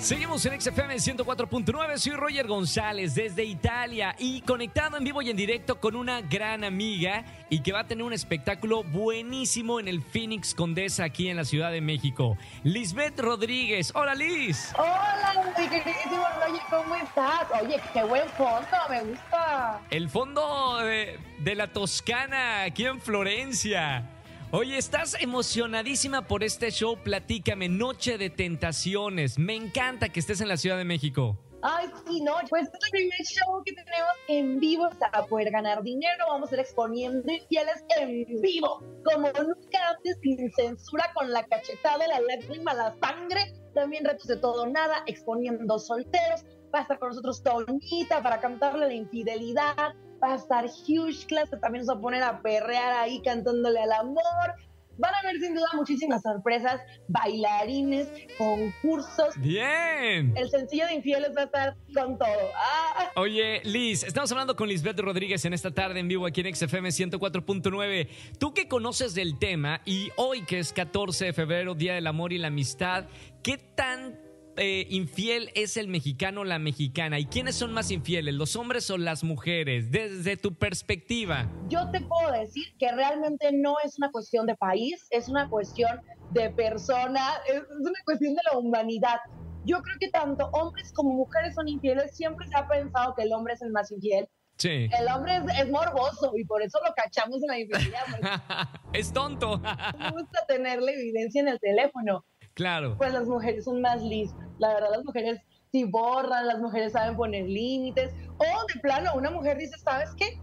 Seguimos en XFM 104.9, soy Roger González desde Italia y conectado en vivo y en directo con una gran amiga y que va a tener un espectáculo buenísimo en el Phoenix Condesa aquí en la Ciudad de México. Lisbeth Rodríguez, hola Liz. Hola, mi queridísimo Roger, ¿cómo estás? Oye, qué buen fondo, me gusta. El fondo de, de la Toscana aquí en Florencia. Oye, estás emocionadísima por este show. Platícame, Noche de Tentaciones. Me encanta que estés en la Ciudad de México. Ay, sí, no, pues es el primer show que tenemos en vivo para poder ganar dinero. Vamos a ser exponiendo infieles en vivo, como nunca antes, sin censura, con la cachetada, la lágrima, la sangre, también retos de todo nada, exponiendo solteros. Va a estar con nosotros Tonita para cantarle la infidelidad va a estar Huge Class, también nos va a poner a perrear ahí cantándole al amor. Van a haber sin duda muchísimas sorpresas, bailarines, concursos. Bien. El sencillo de infieles va a estar con todo. Ah. Oye, Liz, estamos hablando con Lisbeth Rodríguez en esta tarde en vivo aquí en XFM 104.9. Tú que conoces del tema y hoy que es 14 de febrero, Día del Amor y la Amistad, ¿qué tan eh, infiel es el mexicano o la mexicana? ¿Y quiénes son más infieles, los hombres o las mujeres? Desde tu perspectiva. Yo te puedo decir que realmente no es una cuestión de país, es una cuestión de persona, es una cuestión de la humanidad. Yo creo que tanto hombres como mujeres son infieles. Siempre se ha pensado que el hombre es el más infiel. Sí. El hombre es, morboso y por eso lo cachamos en la infidelidad. es tonto. Me gusta tener la evidencia en el teléfono. Claro. Pues las mujeres son más listas. La verdad, las mujeres si borran, las mujeres saben poner límites. O de plano, una mujer dice, ¿sabes qué?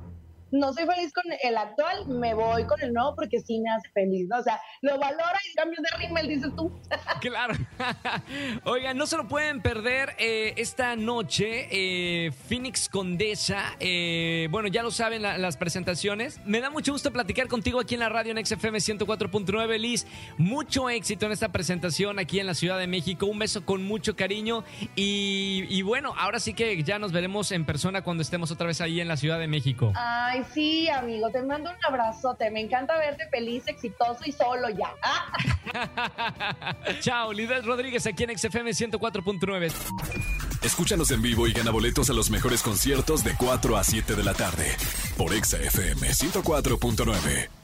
No soy feliz con el actual, me voy con el nuevo porque sí me hace feliz, ¿no? O sea, lo valora y cambios de rímel, dices tú. claro. Oigan, no se lo pueden perder eh, esta noche, eh, Phoenix Condesa. Eh, bueno, ya lo saben las presentaciones. Me da mucho gusto platicar contigo aquí en la radio en XFM 104.9, Liz. Mucho éxito en esta presentación aquí en la Ciudad de México. Un beso con mucho cariño. Y, y bueno, ahora sí que ya nos veremos en persona cuando estemos otra vez ahí en la Ciudad de México. Ay, sí, amigo, te mando un abrazote. Me encanta verte feliz, exitoso y solo ya. Chao, Lidel Rodríguez aquí en XFM 104.9. Escúchanos en vivo y gana boletos a los mejores conciertos de 4 a 7 de la tarde por XFM 104.9.